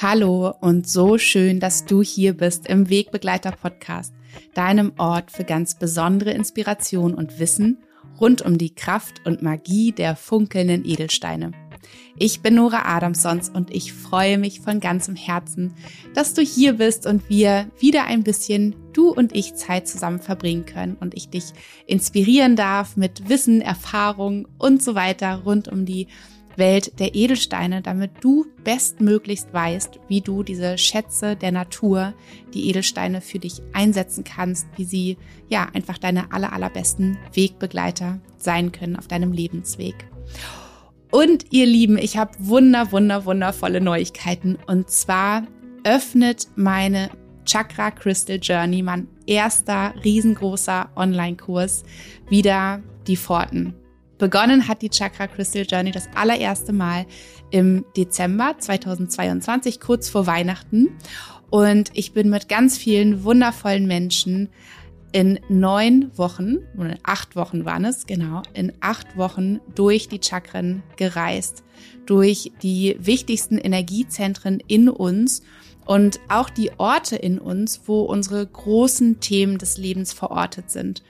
Hallo und so schön, dass du hier bist im Wegbegleiter Podcast, deinem Ort für ganz besondere Inspiration und Wissen rund um die Kraft und Magie der funkelnden Edelsteine. Ich bin Nora Adamsons und ich freue mich von ganzem Herzen, dass du hier bist und wir wieder ein bisschen du und ich Zeit zusammen verbringen können und ich dich inspirieren darf mit Wissen, Erfahrung und so weiter rund um die Welt der Edelsteine, damit du bestmöglichst weißt, wie du diese Schätze der Natur, die Edelsteine für dich einsetzen kannst, wie sie ja einfach deine aller, allerbesten Wegbegleiter sein können auf deinem Lebensweg. Und ihr Lieben, ich habe wunder, wunder, wundervolle Neuigkeiten. Und zwar öffnet meine Chakra Crystal Journey, mein erster riesengroßer Online-Kurs, wieder die Pforten. Begonnen hat die Chakra Crystal Journey das allererste Mal im Dezember 2022, kurz vor Weihnachten. Und ich bin mit ganz vielen wundervollen Menschen in neun Wochen, oder acht Wochen waren es, genau, in acht Wochen durch die Chakren gereist, durch die wichtigsten Energiezentren in uns und auch die Orte in uns, wo unsere großen Themen des Lebens verortet sind.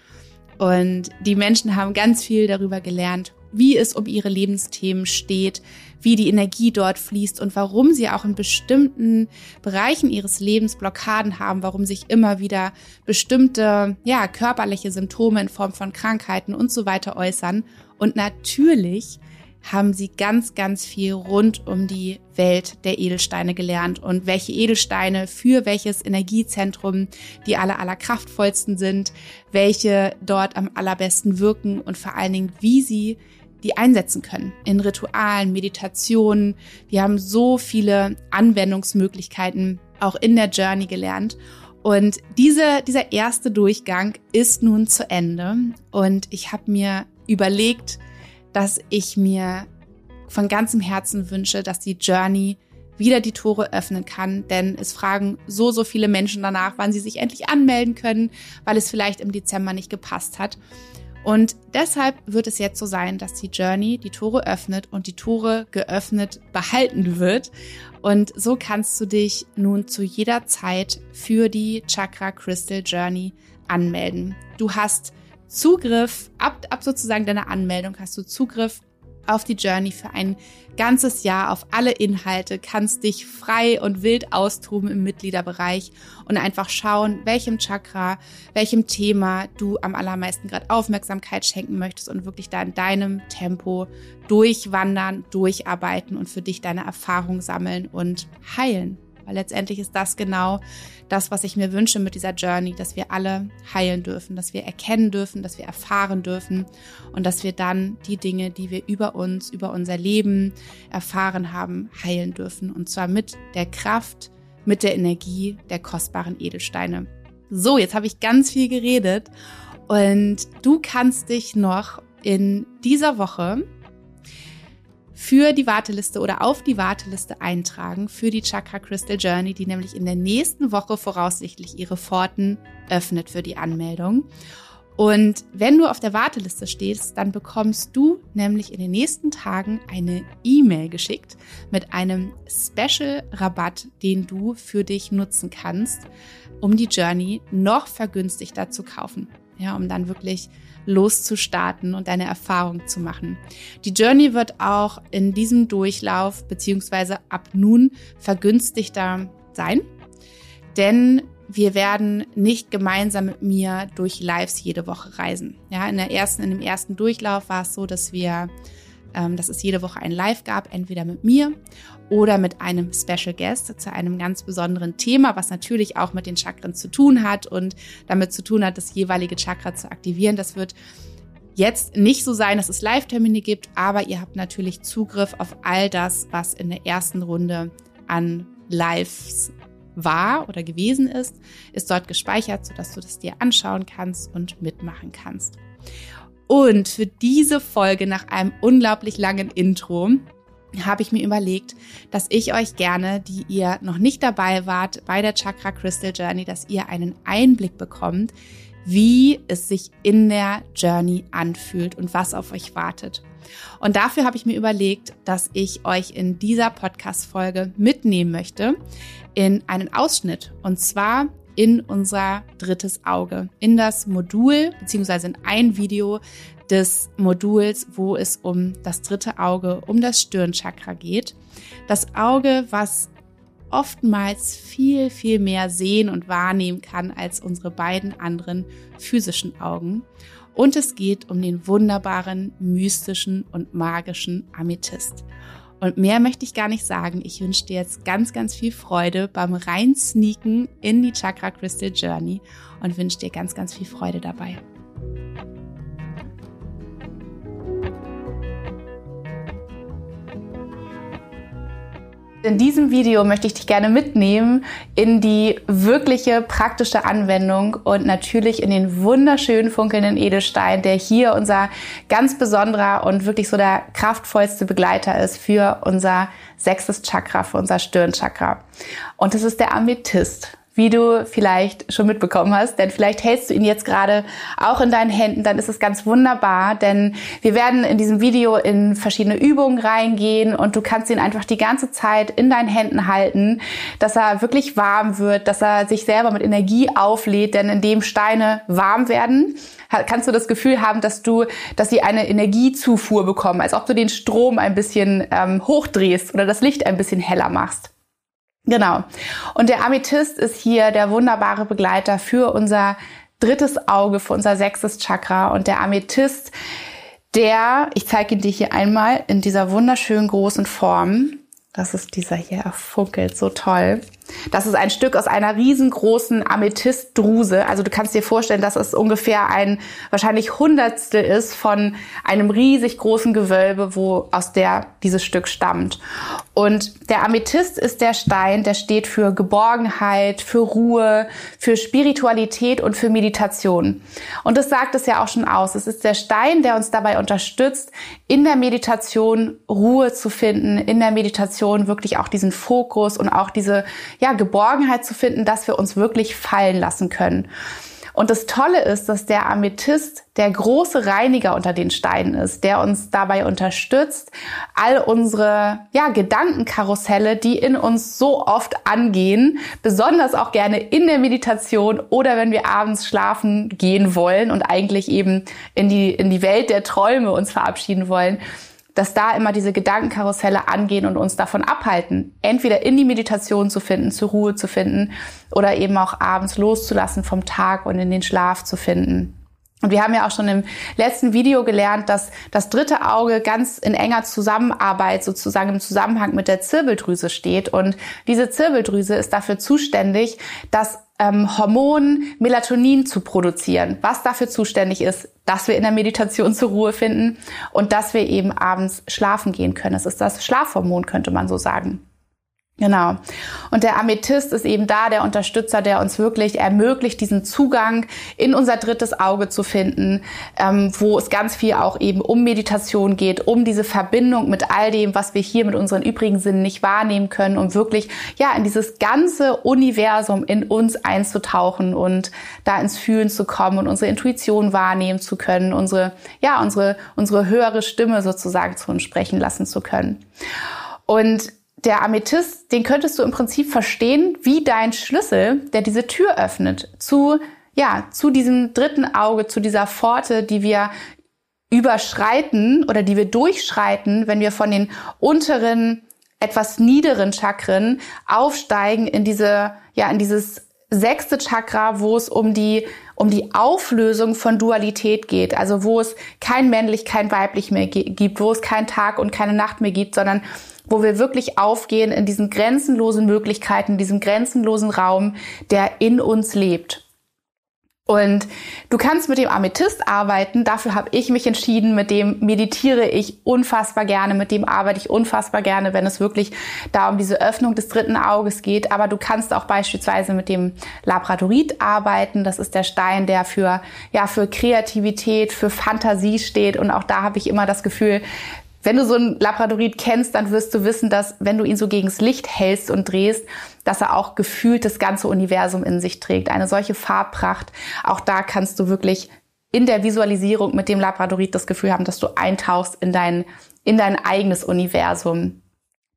Und die Menschen haben ganz viel darüber gelernt, wie es um ihre Lebensthemen steht, wie die Energie dort fließt und warum sie auch in bestimmten Bereichen ihres Lebens Blockaden haben, warum sich immer wieder bestimmte, ja, körperliche Symptome in Form von Krankheiten und so weiter äußern. Und natürlich haben sie ganz, ganz viel rund um die Welt der Edelsteine gelernt und welche Edelsteine für welches Energiezentrum die aller, aller kraftvollsten sind, welche dort am allerbesten wirken und vor allen Dingen, wie sie die einsetzen können in Ritualen, Meditationen. Wir haben so viele Anwendungsmöglichkeiten auch in der Journey gelernt. Und diese, dieser erste Durchgang ist nun zu Ende. Und ich habe mir überlegt, dass ich mir von ganzem Herzen wünsche, dass die Journey wieder die Tore öffnen kann, denn es fragen so, so viele Menschen danach, wann sie sich endlich anmelden können, weil es vielleicht im Dezember nicht gepasst hat. Und deshalb wird es jetzt so sein, dass die Journey die Tore öffnet und die Tore geöffnet behalten wird. Und so kannst du dich nun zu jeder Zeit für die Chakra Crystal Journey anmelden. Du hast Zugriff, ab, ab sozusagen deiner Anmeldung hast du Zugriff auf die Journey für ein ganzes Jahr auf alle Inhalte, kannst dich frei und wild austoben im Mitgliederbereich und einfach schauen, welchem Chakra, welchem Thema du am allermeisten gerade Aufmerksamkeit schenken möchtest und wirklich da in deinem Tempo durchwandern, durcharbeiten und für dich deine Erfahrung sammeln und heilen. Weil letztendlich ist das genau das, was ich mir wünsche mit dieser Journey, dass wir alle heilen dürfen, dass wir erkennen dürfen, dass wir erfahren dürfen und dass wir dann die Dinge, die wir über uns, über unser Leben erfahren haben, heilen dürfen. Und zwar mit der Kraft, mit der Energie der kostbaren Edelsteine. So, jetzt habe ich ganz viel geredet und du kannst dich noch in dieser Woche für die Warteliste oder auf die Warteliste eintragen für die Chakra Crystal Journey, die nämlich in der nächsten Woche voraussichtlich ihre Pforten öffnet für die Anmeldung. Und wenn du auf der Warteliste stehst, dann bekommst du nämlich in den nächsten Tagen eine E-Mail geschickt mit einem Special-Rabatt, den du für dich nutzen kannst, um die Journey noch vergünstigter zu kaufen. Ja, um dann wirklich loszustarten und deine Erfahrung zu machen. Die Journey wird auch in diesem Durchlauf beziehungsweise ab nun vergünstigter sein, denn wir werden nicht gemeinsam mit mir durch Lives jede Woche reisen. Ja, in der ersten, in dem ersten Durchlauf war es so, dass wir dass es jede Woche ein Live gab, entweder mit mir oder mit einem Special Guest zu einem ganz besonderen Thema, was natürlich auch mit den Chakren zu tun hat und damit zu tun hat, das jeweilige Chakra zu aktivieren. Das wird jetzt nicht so sein, dass es Live-Termine gibt, aber ihr habt natürlich Zugriff auf all das, was in der ersten Runde an Lives war oder gewesen ist, ist dort gespeichert, sodass du das dir anschauen kannst und mitmachen kannst. Und für diese Folge nach einem unglaublich langen Intro habe ich mir überlegt, dass ich euch gerne, die ihr noch nicht dabei wart bei der Chakra Crystal Journey, dass ihr einen Einblick bekommt, wie es sich in der Journey anfühlt und was auf euch wartet. Und dafür habe ich mir überlegt, dass ich euch in dieser Podcast-Folge mitnehmen möchte in einen Ausschnitt. Und zwar in unser drittes Auge, in das Modul, beziehungsweise in ein Video des Moduls, wo es um das dritte Auge, um das Stirnchakra geht. Das Auge, was oftmals viel, viel mehr sehen und wahrnehmen kann als unsere beiden anderen physischen Augen. Und es geht um den wunderbaren, mystischen und magischen Amethyst. Und mehr möchte ich gar nicht sagen. Ich wünsche dir jetzt ganz, ganz viel Freude beim Reinsneaken in die Chakra Crystal Journey und wünsche dir ganz, ganz viel Freude dabei. In diesem Video möchte ich dich gerne mitnehmen in die wirkliche praktische Anwendung und natürlich in den wunderschönen funkelnden Edelstein, der hier unser ganz besonderer und wirklich so der kraftvollste Begleiter ist für unser sechstes Chakra, für unser Stirnchakra. Und das ist der Amethyst wie du vielleicht schon mitbekommen hast. Denn vielleicht hältst du ihn jetzt gerade auch in deinen Händen, dann ist es ganz wunderbar, denn wir werden in diesem Video in verschiedene Übungen reingehen und du kannst ihn einfach die ganze Zeit in deinen Händen halten, dass er wirklich warm wird, dass er sich selber mit Energie auflädt, denn indem Steine warm werden, kannst du das Gefühl haben, dass du, dass sie eine Energiezufuhr bekommen, als ob du den Strom ein bisschen ähm, hochdrehst oder das Licht ein bisschen heller machst. Genau. Und der Amethyst ist hier der wunderbare Begleiter für unser drittes Auge, für unser sechstes Chakra. Und der Amethyst, der, ich zeige ihn dir hier einmal in dieser wunderschönen großen Form. Das ist dieser hier, er funkelt so toll. Das ist ein Stück aus einer riesengroßen Amethystdruse. Also du kannst dir vorstellen, dass es ungefähr ein wahrscheinlich Hundertstel ist von einem riesig großen Gewölbe, wo aus der dieses Stück stammt. Und der Amethyst ist der Stein, der steht für Geborgenheit, für Ruhe, für Spiritualität und für Meditation. Und das sagt es ja auch schon aus. Es ist der Stein, der uns dabei unterstützt, in der Meditation Ruhe zu finden, in der Meditation wirklich auch diesen Fokus und auch diese ja, Geborgenheit zu finden, dass wir uns wirklich fallen lassen können. Und das Tolle ist, dass der Amethyst der große Reiniger unter den Steinen ist, der uns dabei unterstützt, all unsere ja, Gedankenkarusselle, die in uns so oft angehen, besonders auch gerne in der Meditation oder wenn wir abends schlafen gehen wollen und eigentlich eben in die, in die Welt der Träume uns verabschieden wollen, dass da immer diese Gedankenkarusselle angehen und uns davon abhalten, entweder in die Meditation zu finden, zur Ruhe zu finden oder eben auch abends loszulassen vom Tag und in den Schlaf zu finden. Und wir haben ja auch schon im letzten Video gelernt, dass das dritte Auge ganz in enger Zusammenarbeit sozusagen im Zusammenhang mit der Zirbeldrüse steht. Und diese Zirbeldrüse ist dafür zuständig, dass ähm, Hormon Melatonin zu produzieren, was dafür zuständig ist, dass wir in der Meditation zur Ruhe finden und dass wir eben abends schlafen gehen können. Es ist das Schlafhormon, könnte man so sagen. Genau. Und der Amethyst ist eben da der Unterstützer, der uns wirklich ermöglicht, diesen Zugang in unser drittes Auge zu finden, ähm, wo es ganz viel auch eben um Meditation geht, um diese Verbindung mit all dem, was wir hier mit unseren übrigen Sinnen nicht wahrnehmen können, um wirklich ja in dieses ganze Universum in uns einzutauchen und da ins Fühlen zu kommen und unsere Intuition wahrnehmen zu können, unsere ja unsere unsere höhere Stimme sozusagen zu uns sprechen lassen zu können. Und der Amethyst, den könntest du im Prinzip verstehen wie dein Schlüssel, der diese Tür öffnet zu, ja, zu diesem dritten Auge, zu dieser Pforte, die wir überschreiten oder die wir durchschreiten, wenn wir von den unteren, etwas niederen Chakren aufsteigen in diese, ja, in dieses sechste Chakra, wo es um die, um die Auflösung von Dualität geht. Also wo es kein männlich, kein weiblich mehr gibt, wo es kein Tag und keine Nacht mehr gibt, sondern wo wir wirklich aufgehen in diesen grenzenlosen Möglichkeiten, diesem grenzenlosen Raum, der in uns lebt. Und du kannst mit dem Amethyst arbeiten. Dafür habe ich mich entschieden. Mit dem meditiere ich unfassbar gerne. Mit dem arbeite ich unfassbar gerne, wenn es wirklich da um diese Öffnung des dritten Auges geht. Aber du kannst auch beispielsweise mit dem Labradorit arbeiten. Das ist der Stein, der für, ja, für Kreativität, für Fantasie steht. Und auch da habe ich immer das Gefühl, wenn du so einen Labradorit kennst, dann wirst du wissen, dass wenn du ihn so gegens Licht hältst und drehst, dass er auch gefühlt das ganze Universum in sich trägt. Eine solche Farbpracht. Auch da kannst du wirklich in der Visualisierung mit dem Labradorit das Gefühl haben, dass du eintauchst in dein, in dein eigenes Universum.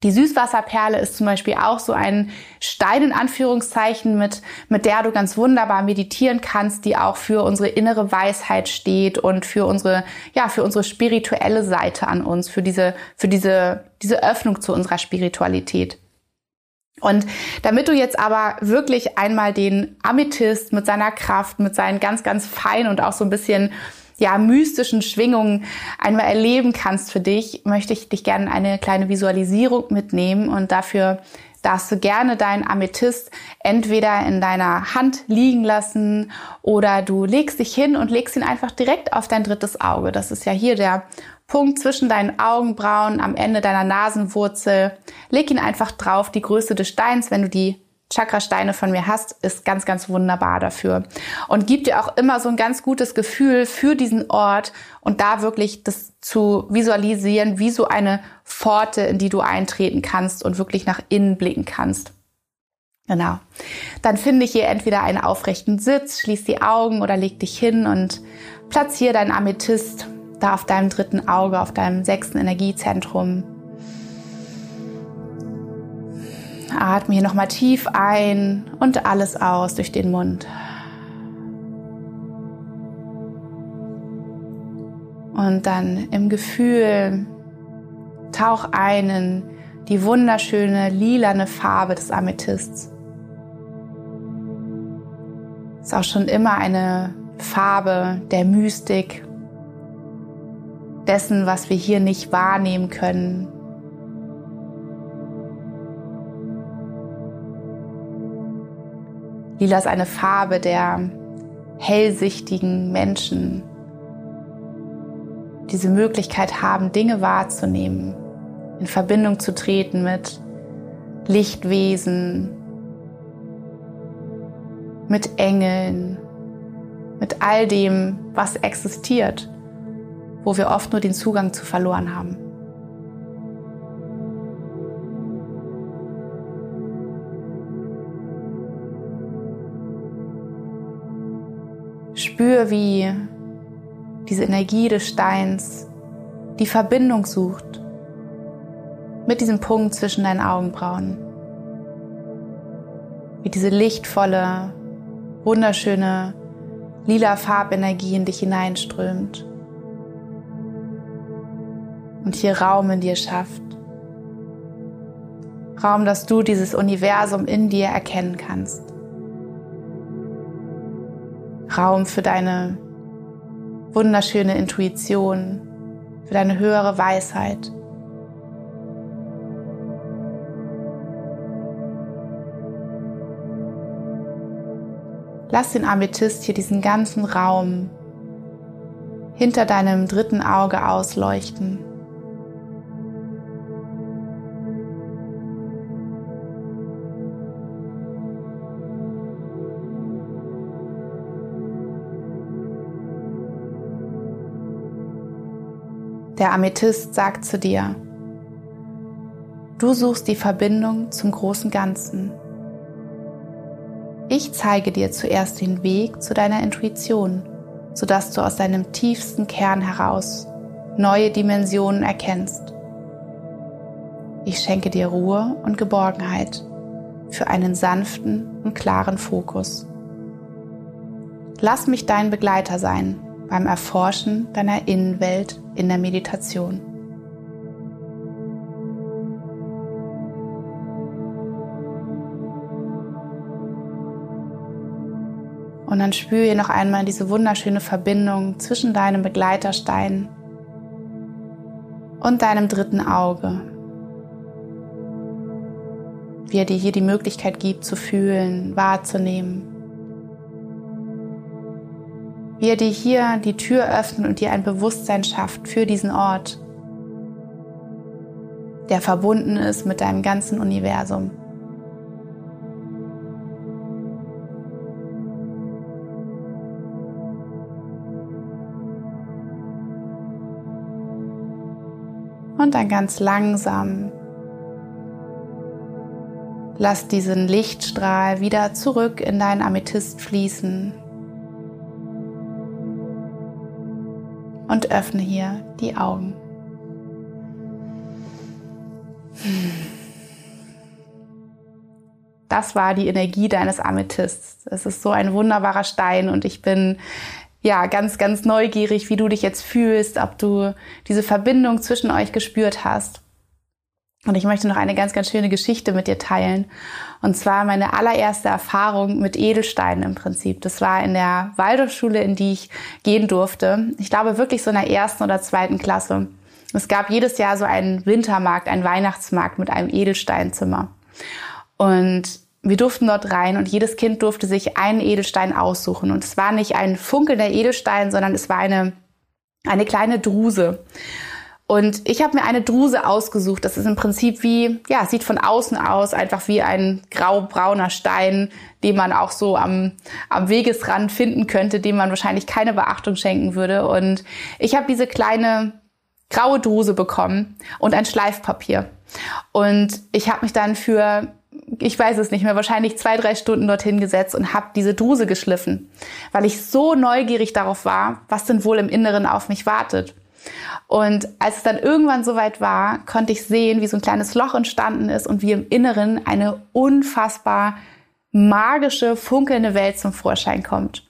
Die Süßwasserperle ist zum Beispiel auch so ein Stein in Anführungszeichen, mit, mit der du ganz wunderbar meditieren kannst, die auch für unsere innere Weisheit steht und für unsere, ja, für unsere spirituelle Seite an uns, für diese, für diese, diese Öffnung zu unserer Spiritualität. Und damit du jetzt aber wirklich einmal den Amethyst mit seiner Kraft, mit seinen ganz, ganz feinen und auch so ein bisschen ja, mystischen Schwingungen einmal erleben kannst für dich, möchte ich dich gerne eine kleine Visualisierung mitnehmen und dafür darfst du gerne deinen Amethyst entweder in deiner Hand liegen lassen oder du legst dich hin und legst ihn einfach direkt auf dein drittes Auge. Das ist ja hier der Punkt zwischen deinen Augenbrauen am Ende deiner Nasenwurzel. Leg ihn einfach drauf, die Größe des Steins, wenn du die Chakrasteine von mir hast, ist ganz, ganz wunderbar dafür. Und gibt dir auch immer so ein ganz gutes Gefühl für diesen Ort und da wirklich das zu visualisieren, wie so eine Pforte, in die du eintreten kannst und wirklich nach innen blicken kannst. Genau. Dann finde ich hier entweder einen aufrechten Sitz, schließ die Augen oder leg dich hin und platziere dein Amethyst da auf deinem dritten Auge, auf deinem sechsten Energiezentrum. Atme hier nochmal tief ein und alles aus durch den Mund. Und dann im Gefühl tauch ein in die wunderschöne lilane Farbe des Amethysts. Ist auch schon immer eine Farbe der Mystik, dessen, was wir hier nicht wahrnehmen können, Lila ist eine Farbe der hellsichtigen Menschen, diese Möglichkeit haben, Dinge wahrzunehmen, in Verbindung zu treten mit Lichtwesen, mit Engeln, mit all dem, was existiert, wo wir oft nur den Zugang zu verloren haben. Spür, wie diese Energie des Steins die Verbindung sucht mit diesem Punkt zwischen deinen Augenbrauen. Wie diese lichtvolle, wunderschöne, lila Farbenergie in dich hineinströmt und hier Raum in dir schafft. Raum, dass du dieses Universum in dir erkennen kannst. Raum für deine wunderschöne Intuition, für deine höhere Weisheit. Lass den Amethyst hier diesen ganzen Raum hinter deinem dritten Auge ausleuchten. Der Amethyst sagt zu dir, du suchst die Verbindung zum großen Ganzen. Ich zeige dir zuerst den Weg zu deiner Intuition, sodass du aus deinem tiefsten Kern heraus neue Dimensionen erkennst. Ich schenke dir Ruhe und Geborgenheit für einen sanften und klaren Fokus. Lass mich dein Begleiter sein beim Erforschen deiner Innenwelt in der Meditation. Und dann spüre hier noch einmal diese wunderschöne Verbindung zwischen deinem Begleiterstein und deinem dritten Auge. Wie er dir hier die Möglichkeit gibt zu fühlen, wahrzunehmen wie er dir hier die Tür öffnet und dir ein Bewusstsein schafft für diesen Ort, der verbunden ist mit deinem ganzen Universum. Und dann ganz langsam lass diesen Lichtstrahl wieder zurück in deinen Amethyst fließen. Und öffne hier die Augen. Das war die Energie deines Amethysts. Es ist so ein wunderbarer Stein und ich bin ja, ganz, ganz neugierig, wie du dich jetzt fühlst, ob du diese Verbindung zwischen euch gespürt hast. Und ich möchte noch eine ganz, ganz schöne Geschichte mit dir teilen. Und zwar meine allererste Erfahrung mit Edelsteinen im Prinzip. Das war in der Waldorfschule, in die ich gehen durfte. Ich glaube wirklich so in der ersten oder zweiten Klasse. Es gab jedes Jahr so einen Wintermarkt, einen Weihnachtsmarkt mit einem Edelsteinzimmer. Und wir durften dort rein und jedes Kind durfte sich einen Edelstein aussuchen. Und es war nicht ein funkelnder Edelstein, sondern es war eine, eine kleine Druse. Und ich habe mir eine Druse ausgesucht. Das ist im Prinzip wie, ja, sieht von außen aus einfach wie ein graubrauner Stein, den man auch so am, am Wegesrand finden könnte, dem man wahrscheinlich keine Beachtung schenken würde. Und ich habe diese kleine graue Druse bekommen und ein Schleifpapier. Und ich habe mich dann für ich weiß es nicht mehr, wahrscheinlich zwei, drei Stunden dorthin gesetzt und habe diese Druse geschliffen, weil ich so neugierig darauf war, was denn wohl im Inneren auf mich wartet. Und als es dann irgendwann soweit war, konnte ich sehen, wie so ein kleines Loch entstanden ist und wie im Inneren eine unfassbar magische, funkelnde Welt zum Vorschein kommt.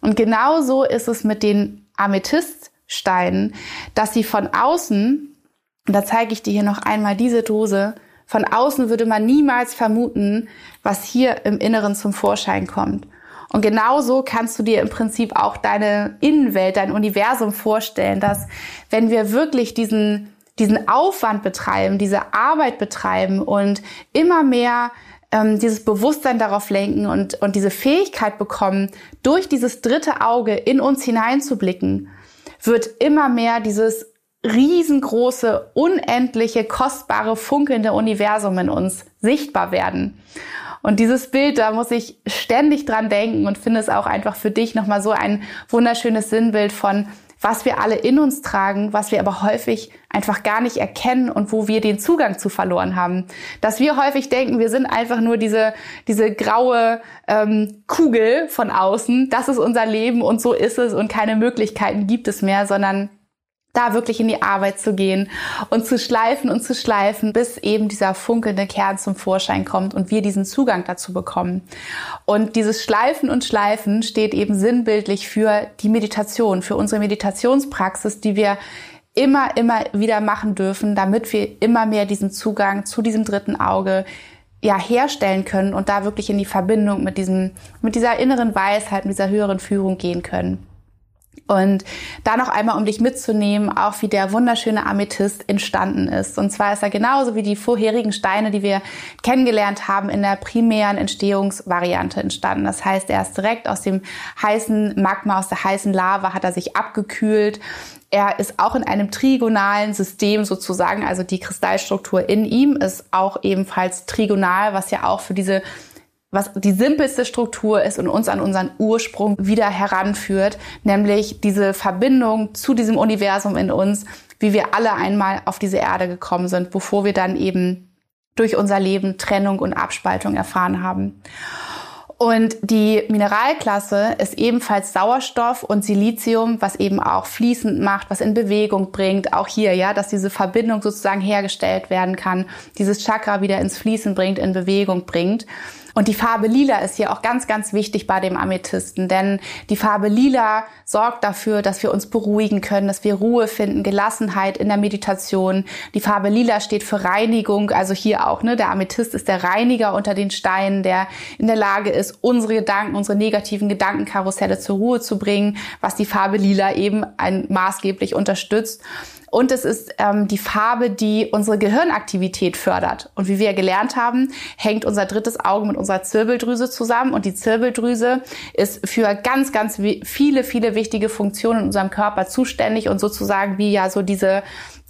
Und genauso ist es mit den Amethyststeinen, dass sie von außen, und da zeige ich dir hier noch einmal diese Dose, von außen würde man niemals vermuten, was hier im Inneren zum Vorschein kommt. Und genauso kannst du dir im Prinzip auch deine Innenwelt, dein Universum vorstellen, dass wenn wir wirklich diesen, diesen Aufwand betreiben, diese Arbeit betreiben und immer mehr ähm, dieses Bewusstsein darauf lenken und, und diese Fähigkeit bekommen, durch dieses dritte Auge in uns hineinzublicken, wird immer mehr dieses riesengroße, unendliche, kostbare, funkelnde Universum in uns sichtbar werden. Und dieses Bild, da muss ich ständig dran denken und finde es auch einfach für dich nochmal so ein wunderschönes Sinnbild von, was wir alle in uns tragen, was wir aber häufig einfach gar nicht erkennen und wo wir den Zugang zu verloren haben. Dass wir häufig denken, wir sind einfach nur diese, diese graue ähm, Kugel von außen, das ist unser Leben und so ist es und keine Möglichkeiten gibt es mehr, sondern da wirklich in die Arbeit zu gehen und zu schleifen und zu schleifen, bis eben dieser funkelnde Kern zum Vorschein kommt und wir diesen Zugang dazu bekommen. Und dieses Schleifen und Schleifen steht eben sinnbildlich für die Meditation, für unsere Meditationspraxis, die wir immer, immer wieder machen dürfen, damit wir immer mehr diesen Zugang zu diesem dritten Auge ja herstellen können und da wirklich in die Verbindung mit diesem, mit dieser inneren Weisheit, mit dieser höheren Führung gehen können. Und da noch einmal, um dich mitzunehmen, auch wie der wunderschöne Amethyst entstanden ist. Und zwar ist er genauso wie die vorherigen Steine, die wir kennengelernt haben, in der primären Entstehungsvariante entstanden. Das heißt, er ist direkt aus dem heißen Magma, aus der heißen Lava, hat er sich abgekühlt. Er ist auch in einem trigonalen System sozusagen, also die Kristallstruktur in ihm ist auch ebenfalls trigonal, was ja auch für diese was die simpelste Struktur ist und uns an unseren Ursprung wieder heranführt, nämlich diese Verbindung zu diesem Universum in uns, wie wir alle einmal auf diese Erde gekommen sind, bevor wir dann eben durch unser Leben Trennung und Abspaltung erfahren haben. Und die Mineralklasse ist ebenfalls Sauerstoff und Silizium, was eben auch fließend macht, was in Bewegung bringt. Auch hier, ja, dass diese Verbindung sozusagen hergestellt werden kann, dieses Chakra wieder ins Fließen bringt, in Bewegung bringt. Und die Farbe Lila ist hier auch ganz, ganz wichtig bei dem Amethysten, denn die Farbe Lila sorgt dafür, dass wir uns beruhigen können, dass wir Ruhe finden, Gelassenheit in der Meditation. Die Farbe Lila steht für Reinigung, also hier auch, ne, der Amethyst ist der Reiniger unter den Steinen, der in der Lage ist, unsere Gedanken, unsere negativen Gedankenkarusselle zur Ruhe zu bringen, was die Farbe Lila eben ein, maßgeblich unterstützt. Und es ist ähm, die Farbe, die unsere Gehirnaktivität fördert. Und wie wir gelernt haben, hängt unser drittes Auge mit unserer Zirbeldrüse zusammen. Und die Zirbeldrüse ist für ganz, ganz viele, viele wichtige Funktionen in unserem Körper zuständig und sozusagen wie ja so diese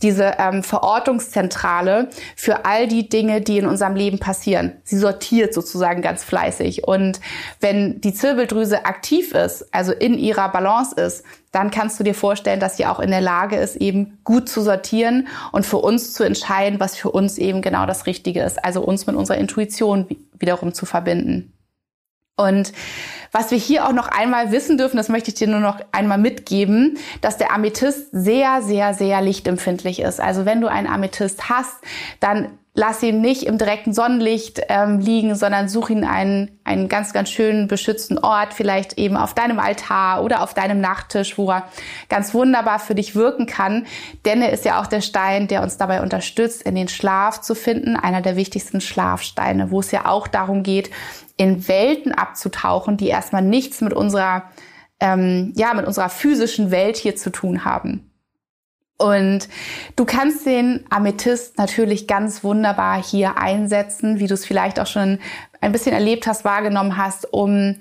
diese ähm, Verortungszentrale für all die Dinge, die in unserem Leben passieren. Sie sortiert sozusagen ganz fleißig. Und wenn die Zirbeldrüse aktiv ist, also in ihrer Balance ist, dann kannst du dir vorstellen, dass sie auch in der Lage ist, eben gut zu sortieren und für uns zu entscheiden, was für uns eben genau das Richtige ist. Also uns mit unserer Intuition wiederum zu verbinden. Und was wir hier auch noch einmal wissen dürfen, das möchte ich dir nur noch einmal mitgeben, dass der Amethyst sehr, sehr, sehr lichtempfindlich ist. Also wenn du einen Amethyst hast, dann lass ihn nicht im direkten Sonnenlicht ähm, liegen, sondern such ihn einen, einen ganz, ganz schönen beschützten Ort, vielleicht eben auf deinem Altar oder auf deinem Nachttisch, wo er ganz wunderbar für dich wirken kann. Denn er ist ja auch der Stein, der uns dabei unterstützt, in den Schlaf zu finden, einer der wichtigsten Schlafsteine, wo es ja auch darum geht, in Welten abzutauchen, die erstmal nichts mit unserer, ähm, ja, mit unserer physischen Welt hier zu tun haben. Und du kannst den Amethyst natürlich ganz wunderbar hier einsetzen, wie du es vielleicht auch schon ein bisschen erlebt hast, wahrgenommen hast, um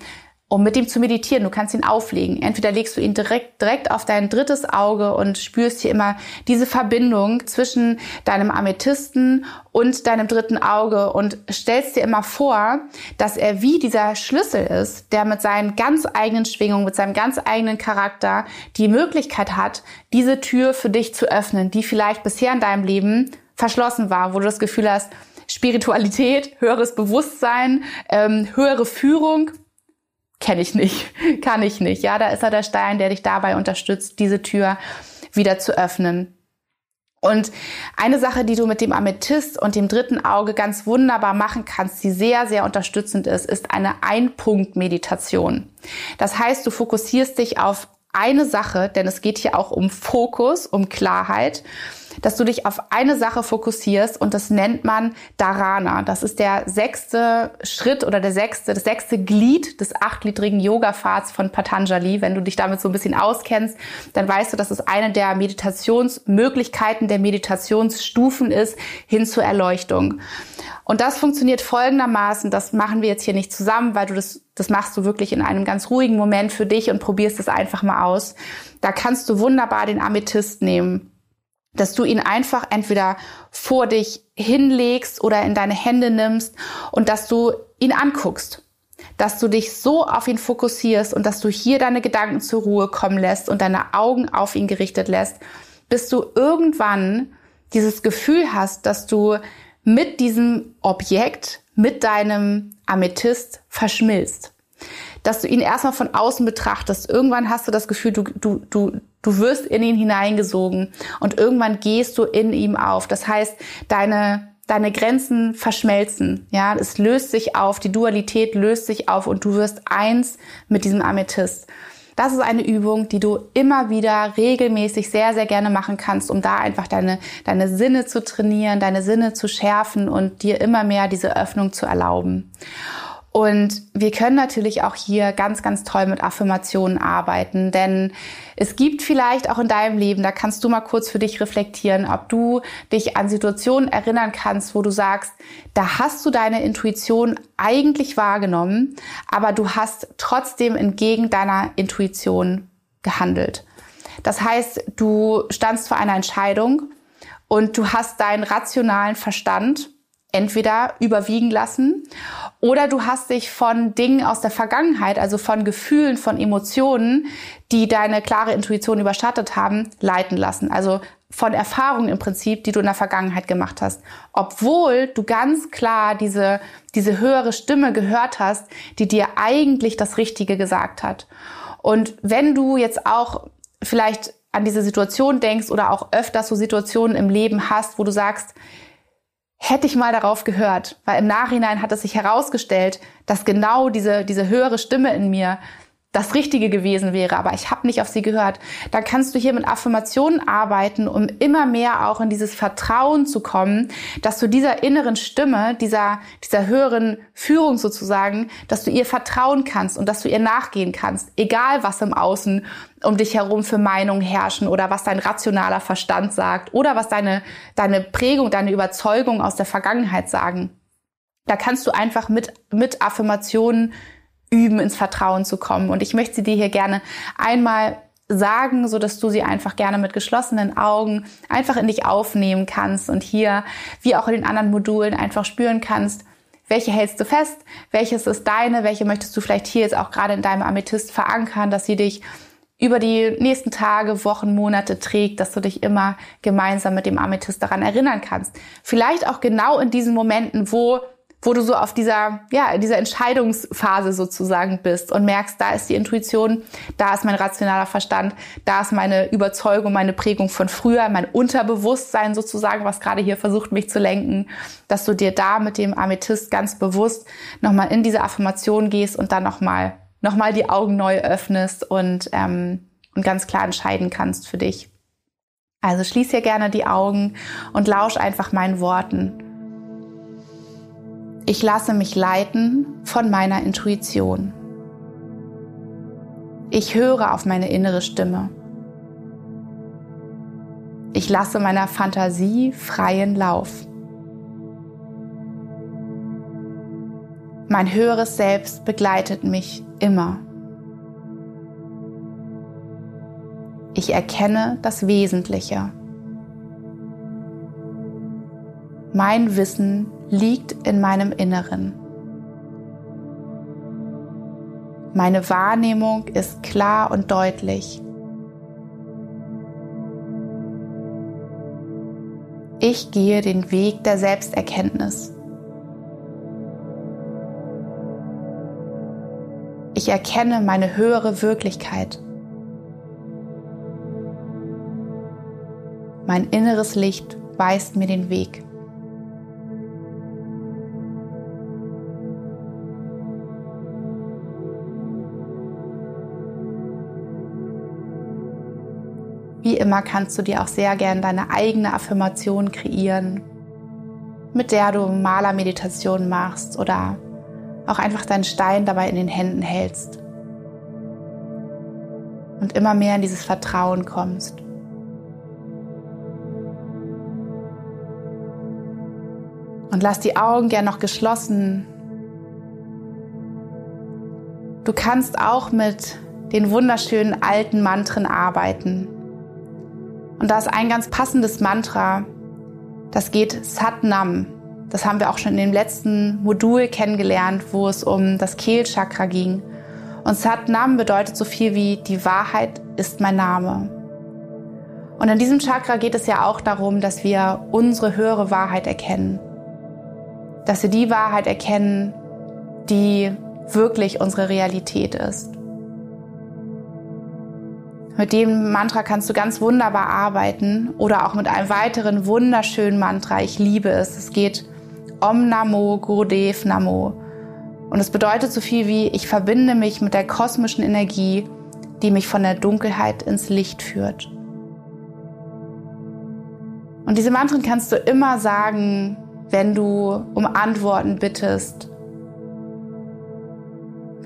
um mit ihm zu meditieren. Du kannst ihn auflegen. Entweder legst du ihn direkt, direkt auf dein drittes Auge und spürst hier immer diese Verbindung zwischen deinem Amethysten und deinem dritten Auge und stellst dir immer vor, dass er wie dieser Schlüssel ist, der mit seinen ganz eigenen Schwingungen, mit seinem ganz eigenen Charakter die Möglichkeit hat, diese Tür für dich zu öffnen, die vielleicht bisher in deinem Leben verschlossen war, wo du das Gefühl hast, Spiritualität, höheres Bewusstsein, ähm, höhere Führung kenne ich nicht, kann ich nicht. Ja, da ist er der Stein, der dich dabei unterstützt, diese Tür wieder zu öffnen. Und eine Sache, die du mit dem Amethyst und dem dritten Auge ganz wunderbar machen kannst, die sehr, sehr unterstützend ist, ist eine Einpunkt-Meditation. Das heißt, du fokussierst dich auf eine Sache, denn es geht hier auch um Fokus, um Klarheit dass du dich auf eine Sache fokussierst und das nennt man Dharana. Das ist der sechste Schritt oder der sechste, das sechste Glied des achtgliedrigen Yoga-Pfads von Patanjali. Wenn du dich damit so ein bisschen auskennst, dann weißt du, dass es eine der Meditationsmöglichkeiten, der Meditationsstufen ist, hin zur Erleuchtung. Und das funktioniert folgendermaßen, das machen wir jetzt hier nicht zusammen, weil du das, das machst du wirklich in einem ganz ruhigen Moment für dich und probierst es einfach mal aus. Da kannst du wunderbar den Amethyst nehmen dass du ihn einfach entweder vor dich hinlegst oder in deine Hände nimmst und dass du ihn anguckst, dass du dich so auf ihn fokussierst und dass du hier deine Gedanken zur Ruhe kommen lässt und deine Augen auf ihn gerichtet lässt, bis du irgendwann dieses Gefühl hast, dass du mit diesem Objekt, mit deinem Amethyst verschmilzt dass du ihn erstmal von außen betrachtest. Irgendwann hast du das Gefühl, du, du, du, du wirst in ihn hineingesogen und irgendwann gehst du in ihm auf. Das heißt, deine, deine Grenzen verschmelzen. Ja, es löst sich auf, die Dualität löst sich auf und du wirst eins mit diesem Amethyst. Das ist eine Übung, die du immer wieder regelmäßig sehr, sehr gerne machen kannst, um da einfach deine, deine Sinne zu trainieren, deine Sinne zu schärfen und dir immer mehr diese Öffnung zu erlauben. Und wir können natürlich auch hier ganz, ganz toll mit Affirmationen arbeiten, denn es gibt vielleicht auch in deinem Leben, da kannst du mal kurz für dich reflektieren, ob du dich an Situationen erinnern kannst, wo du sagst, da hast du deine Intuition eigentlich wahrgenommen, aber du hast trotzdem entgegen deiner Intuition gehandelt. Das heißt, du standst vor einer Entscheidung und du hast deinen rationalen Verstand entweder überwiegen lassen oder du hast dich von Dingen aus der Vergangenheit, also von Gefühlen, von Emotionen, die deine klare Intuition überschattet haben, leiten lassen. Also von Erfahrungen im Prinzip, die du in der Vergangenheit gemacht hast. Obwohl du ganz klar diese, diese höhere Stimme gehört hast, die dir eigentlich das Richtige gesagt hat. Und wenn du jetzt auch vielleicht an diese Situation denkst oder auch öfters so Situationen im Leben hast, wo du sagst, hätte ich mal darauf gehört, weil im Nachhinein hat es sich herausgestellt, dass genau diese, diese höhere Stimme in mir das Richtige gewesen wäre, aber ich habe nicht auf sie gehört. Da kannst du hier mit Affirmationen arbeiten, um immer mehr auch in dieses Vertrauen zu kommen, dass du dieser inneren Stimme, dieser, dieser höheren Führung sozusagen, dass du ihr vertrauen kannst und dass du ihr nachgehen kannst, egal was im Außen um dich herum für Meinungen herrschen oder was dein rationaler Verstand sagt oder was deine, deine Prägung, deine Überzeugung aus der Vergangenheit sagen. Da kannst du einfach mit, mit Affirmationen üben, ins Vertrauen zu kommen. Und ich möchte sie dir hier gerne einmal sagen, so dass du sie einfach gerne mit geschlossenen Augen einfach in dich aufnehmen kannst und hier, wie auch in den anderen Modulen, einfach spüren kannst, welche hältst du fest, welches ist deine, welche möchtest du vielleicht hier jetzt auch gerade in deinem Amethyst verankern, dass sie dich über die nächsten Tage, Wochen, Monate trägt, dass du dich immer gemeinsam mit dem Amethyst daran erinnern kannst. Vielleicht auch genau in diesen Momenten, wo wo du so auf dieser, ja, dieser Entscheidungsphase sozusagen bist und merkst, da ist die Intuition, da ist mein rationaler Verstand, da ist meine Überzeugung, meine Prägung von früher, mein Unterbewusstsein sozusagen, was gerade hier versucht, mich zu lenken, dass du dir da mit dem Amethyst ganz bewusst nochmal in diese Affirmation gehst und dann nochmal, nochmal die Augen neu öffnest und, ähm, und ganz klar entscheiden kannst für dich. Also schließ hier gerne die Augen und lausch einfach meinen Worten. Ich lasse mich leiten von meiner Intuition. Ich höre auf meine innere Stimme. Ich lasse meiner Fantasie freien Lauf. Mein höheres Selbst begleitet mich immer. Ich erkenne das Wesentliche. Mein Wissen liegt in meinem Inneren. Meine Wahrnehmung ist klar und deutlich. Ich gehe den Weg der Selbsterkenntnis. Ich erkenne meine höhere Wirklichkeit. Mein inneres Licht weist mir den Weg. Immer kannst du dir auch sehr gern deine eigene Affirmation kreieren, mit der du Malermeditation machst oder auch einfach deinen Stein dabei in den Händen hältst und immer mehr in dieses Vertrauen kommst. Und lass die Augen gern noch geschlossen. Du kannst auch mit den wunderschönen alten Mantren arbeiten. Und da ist ein ganz passendes Mantra, das geht Satnam. Das haben wir auch schon in dem letzten Modul kennengelernt, wo es um das Kehlchakra ging. Und Satnam bedeutet so viel wie die Wahrheit ist mein Name. Und in diesem Chakra geht es ja auch darum, dass wir unsere höhere Wahrheit erkennen. Dass wir die Wahrheit erkennen, die wirklich unsere Realität ist. Mit dem Mantra kannst du ganz wunderbar arbeiten oder auch mit einem weiteren wunderschönen Mantra. Ich liebe es. Es geht Om Namo Gurudev Namo. Und es bedeutet so viel wie, ich verbinde mich mit der kosmischen Energie, die mich von der Dunkelheit ins Licht führt. Und diese Mantren kannst du immer sagen, wenn du um Antworten bittest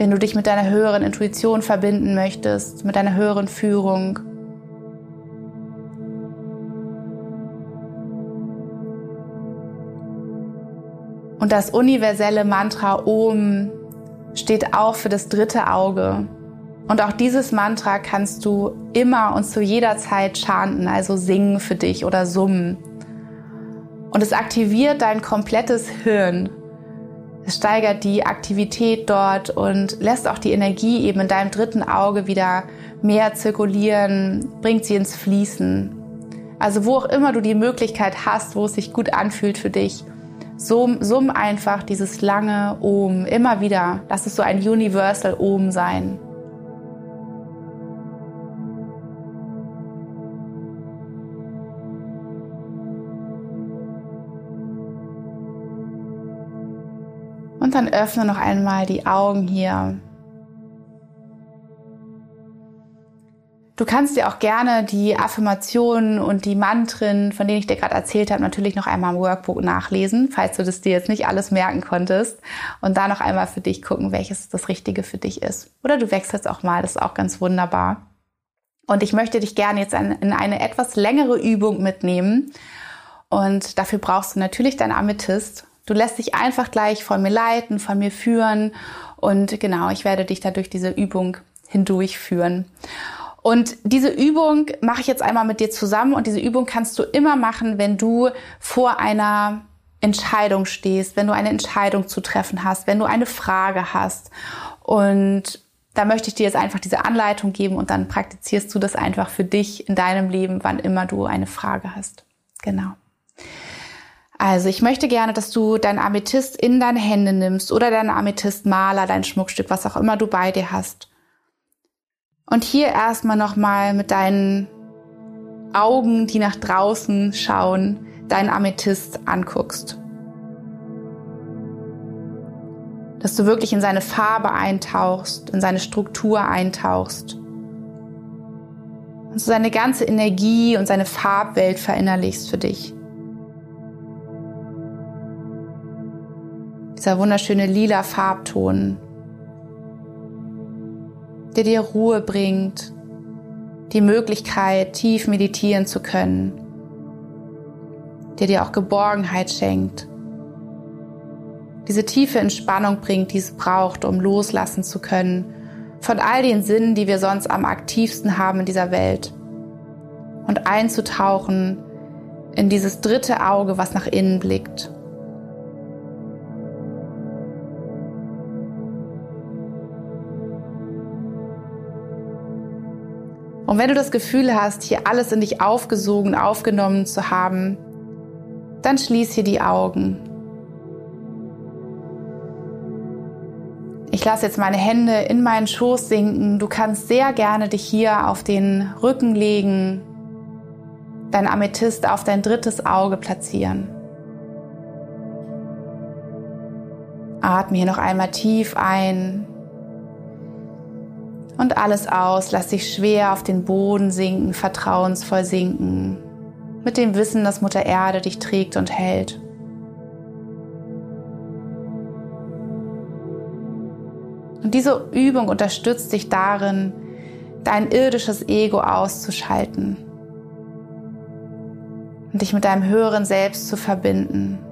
wenn du dich mit deiner höheren Intuition verbinden möchtest, mit deiner höheren Führung. Und das universelle Mantra Om steht auch für das dritte Auge. Und auch dieses Mantra kannst du immer und zu jeder Zeit chanten, also singen für dich oder summen. Und es aktiviert dein komplettes Hirn. Es steigert die Aktivität dort und lässt auch die Energie eben in deinem dritten Auge wieder mehr zirkulieren, bringt sie ins Fließen. Also wo auch immer du die Möglichkeit hast, wo es sich gut anfühlt für dich, summ, summ einfach dieses lange Ohm immer wieder. Lass es so ein Universal Ohm sein. Dann öffne noch einmal die Augen hier. Du kannst dir auch gerne die Affirmationen und die Mantren, von denen ich dir gerade erzählt habe, natürlich noch einmal im Workbook nachlesen, falls du das dir jetzt nicht alles merken konntest. Und da noch einmal für dich gucken, welches das Richtige für dich ist. Oder du wechselst auch mal, das ist auch ganz wunderbar. Und ich möchte dich gerne jetzt in eine etwas längere Übung mitnehmen. Und dafür brauchst du natürlich dein Amethyst. Du lässt dich einfach gleich von mir leiten, von mir führen und genau, ich werde dich da durch diese Übung hindurchführen. Und diese Übung mache ich jetzt einmal mit dir zusammen und diese Übung kannst du immer machen, wenn du vor einer Entscheidung stehst, wenn du eine Entscheidung zu treffen hast, wenn du eine Frage hast. Und da möchte ich dir jetzt einfach diese Anleitung geben und dann praktizierst du das einfach für dich in deinem Leben, wann immer du eine Frage hast. Genau. Also ich möchte gerne, dass du dein Amethyst in deine Hände nimmst oder dein Amethystmaler, dein Schmuckstück, was auch immer du bei dir hast und hier erstmal nochmal mit deinen Augen, die nach draußen schauen, deinen Amethyst anguckst. Dass du wirklich in seine Farbe eintauchst, in seine Struktur eintauchst. Und so seine ganze Energie und seine Farbwelt verinnerlichst für dich. Dieser wunderschöne lila Farbton, der dir Ruhe bringt, die Möglichkeit, tief meditieren zu können, der dir auch Geborgenheit schenkt, diese tiefe Entspannung bringt, die es braucht, um loslassen zu können von all den Sinnen, die wir sonst am aktivsten haben in dieser Welt und einzutauchen in dieses dritte Auge, was nach innen blickt Und wenn du das Gefühl hast, hier alles in dich aufgesogen, aufgenommen zu haben, dann schließ hier die Augen. Ich lasse jetzt meine Hände in meinen Schoß sinken. Du kannst sehr gerne dich hier auf den Rücken legen, dein Amethyst auf dein drittes Auge platzieren. Atme hier noch einmal tief ein und alles aus, lass dich schwer auf den Boden sinken, vertrauensvoll sinken, mit dem Wissen, dass Mutter Erde dich trägt und hält. Und diese Übung unterstützt dich darin, dein irdisches Ego auszuschalten. Und dich mit deinem höheren Selbst zu verbinden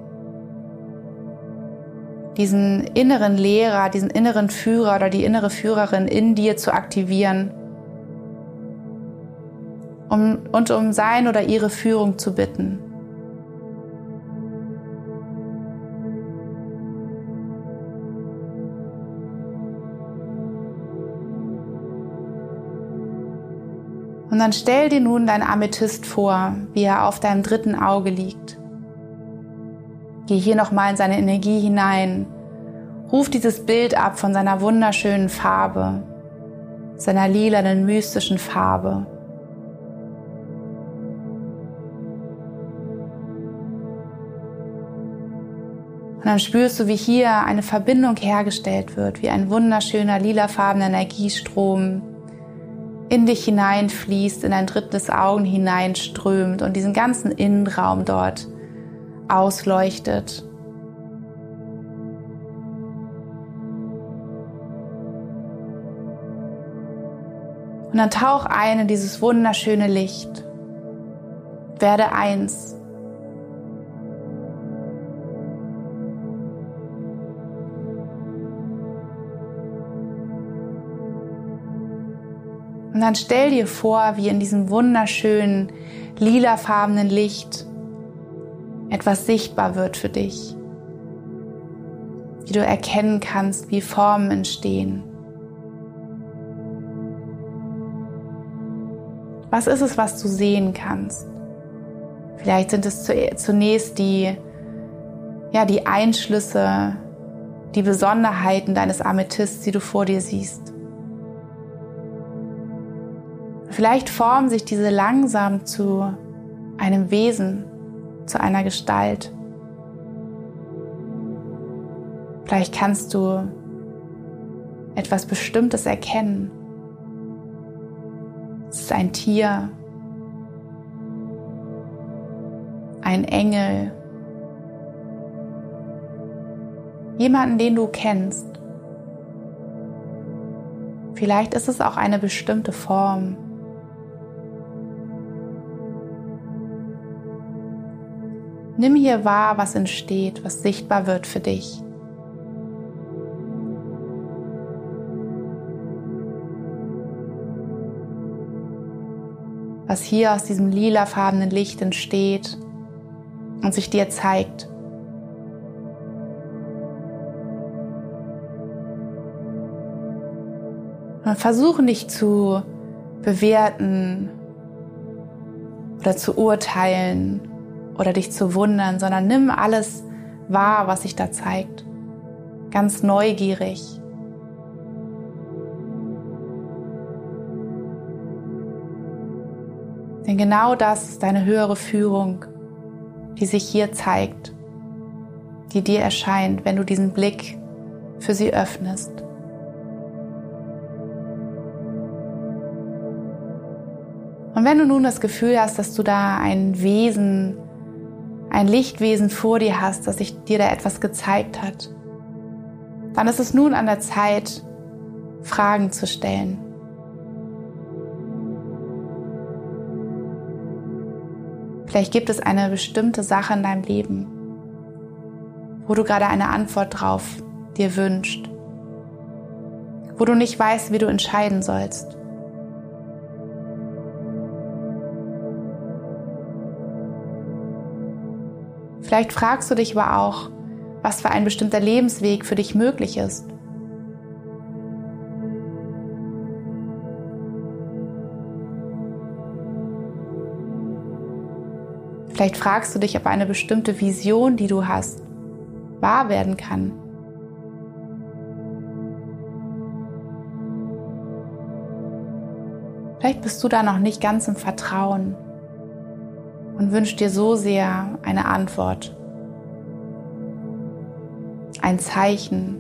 diesen inneren Lehrer, diesen inneren Führer oder die innere Führerin in dir zu aktivieren um, und um sein oder ihre Führung zu bitten. Und dann stell dir nun dein Amethyst vor, wie er auf deinem dritten Auge liegt. Geh hier nochmal in seine Energie hinein. Ruf dieses Bild ab von seiner wunderschönen Farbe, seiner lilanen, mystischen Farbe. Und dann spürst du, wie hier eine Verbindung hergestellt wird, wie ein wunderschöner lilafarbener Energiestrom in dich hineinfließt, in dein drittes Augen hineinströmt und diesen ganzen Innenraum dort ausleuchtet. Und dann tauch ein in dieses wunderschöne Licht. Werde eins. Und dann stell dir vor, wie in diesem wunderschönen lilafarbenen Licht etwas sichtbar wird für dich. Wie du erkennen kannst, wie Formen entstehen. Was ist es, was du sehen kannst? Vielleicht sind es zunächst die, ja, die Einschlüsse, die Besonderheiten deines Amethysts, die du vor dir siehst. Vielleicht formen sich diese langsam zu einem Wesen, zu einer Gestalt. Vielleicht kannst du etwas Bestimmtes erkennen. Es ist ein Tier, ein Engel, jemanden, den du kennst. Vielleicht ist es auch eine bestimmte Form. Nimm hier wahr, was entsteht, was sichtbar wird für dich. was hier aus diesem lilafarbenen Licht entsteht und sich dir zeigt. Und versuche nicht zu bewerten oder zu urteilen oder dich zu wundern, sondern nimm alles wahr, was sich da zeigt. Ganz neugierig. Denn genau das ist deine höhere Führung, die sich hier zeigt, die dir erscheint, wenn du diesen Blick für sie öffnest. Und wenn du nun das Gefühl hast, dass du da ein Wesen, ein Lichtwesen vor dir hast, das sich dir da etwas gezeigt hat, dann ist es nun an der Zeit, Fragen zu stellen. Vielleicht gibt es eine bestimmte Sache in deinem Leben, wo du gerade eine Antwort drauf dir wünscht, wo du nicht weißt, wie du entscheiden sollst. Vielleicht fragst du dich aber auch, was für ein bestimmter Lebensweg für dich möglich ist. Vielleicht fragst du dich, ob eine bestimmte Vision, die du hast, wahr werden kann. Vielleicht bist du da noch nicht ganz im Vertrauen und wünschst dir so sehr eine Antwort, ein Zeichen,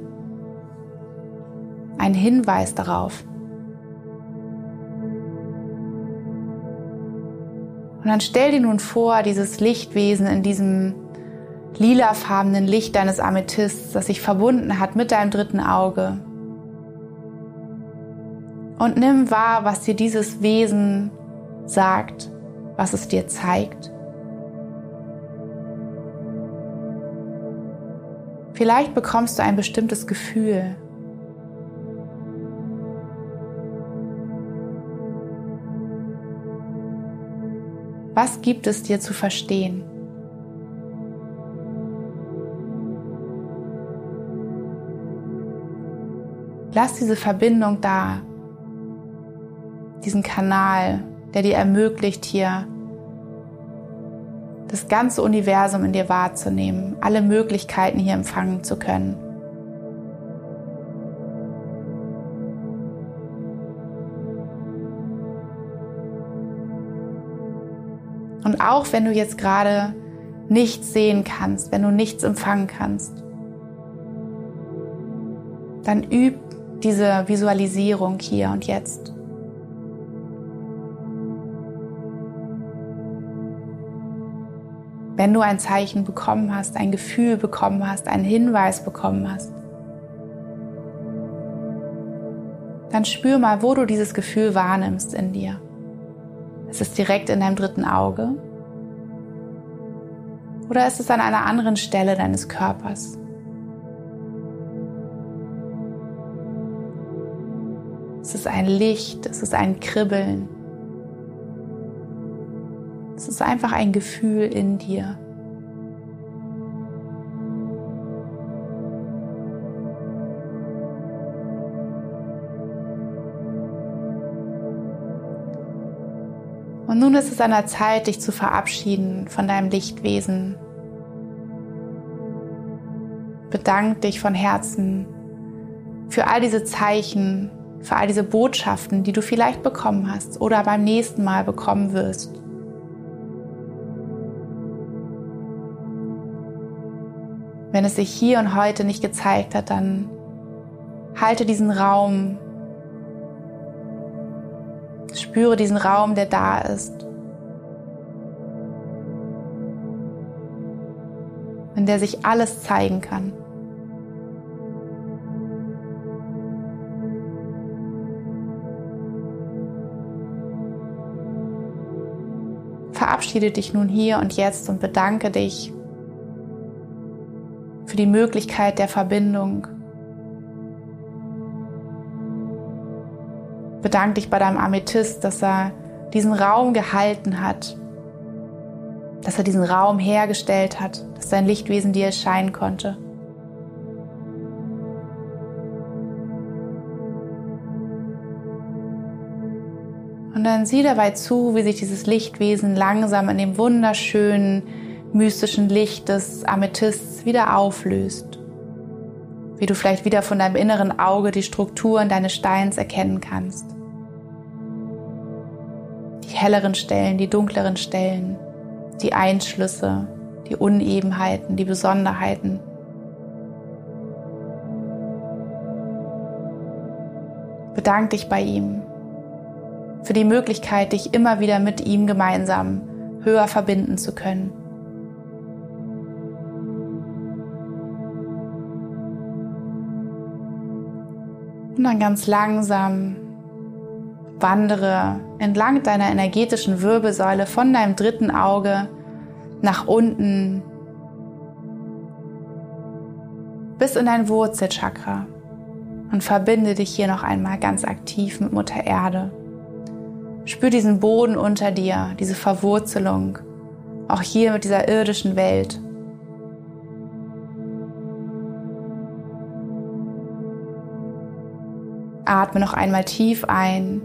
ein Hinweis darauf. Und dann stell dir nun vor, dieses Lichtwesen in diesem lilafarbenen Licht deines Amethysts, das sich verbunden hat mit deinem dritten Auge. Und nimm wahr, was dir dieses Wesen sagt, was es dir zeigt. Vielleicht bekommst du ein bestimmtes Gefühl, Was gibt es dir zu verstehen? Lass diese Verbindung da, diesen Kanal, der dir ermöglicht, hier das ganze Universum in dir wahrzunehmen, alle Möglichkeiten hier empfangen zu können. Und auch wenn du jetzt gerade nichts sehen kannst, wenn du nichts empfangen kannst, dann üb diese Visualisierung hier und jetzt. Wenn du ein Zeichen bekommen hast, ein Gefühl bekommen hast, einen Hinweis bekommen hast, dann spür mal, wo du dieses Gefühl wahrnimmst in dir. Ist es direkt in deinem dritten Auge? Oder ist es an einer anderen Stelle deines Körpers? Es ist ein Licht, es ist ein Kribbeln. Es ist einfach ein Gefühl in dir. Und nun ist es an der Zeit, dich zu verabschieden von deinem Lichtwesen. Bedank dich von Herzen für all diese Zeichen, für all diese Botschaften, die du vielleicht bekommen hast oder beim nächsten Mal bekommen wirst. Wenn es sich hier und heute nicht gezeigt hat, dann halte diesen Raum Spüre diesen Raum, der da ist. In der sich alles zeigen kann. Verabschiede dich nun hier und jetzt und bedanke dich die Möglichkeit der Verbindung Bedank dich bei deinem Amethyst, dass er diesen Raum gehalten hat, dass er diesen Raum hergestellt hat, dass sein Lichtwesen dir erscheinen konnte. Und dann sieh dabei zu, wie sich dieses Lichtwesen langsam in dem wunderschönen, mystischen Licht des Amethysts wieder auflöst. Wie du vielleicht wieder von deinem inneren Auge die Strukturen deines Steins erkennen kannst. Die helleren Stellen, die dunkleren Stellen, die Einschlüsse, die Unebenheiten, die Besonderheiten. Bedank dich bei ihm für die Möglichkeit, dich immer wieder mit ihm gemeinsam höher verbinden zu können. Und dann ganz langsam wandere entlang deiner energetischen Wirbelsäule von deinem dritten Auge nach unten bis in dein Wurzelchakra und verbinde dich hier noch einmal ganz aktiv mit Mutter Erde. Spür diesen Boden unter dir, diese Verwurzelung, auch hier mit dieser irdischen Welt. Atme noch einmal tief ein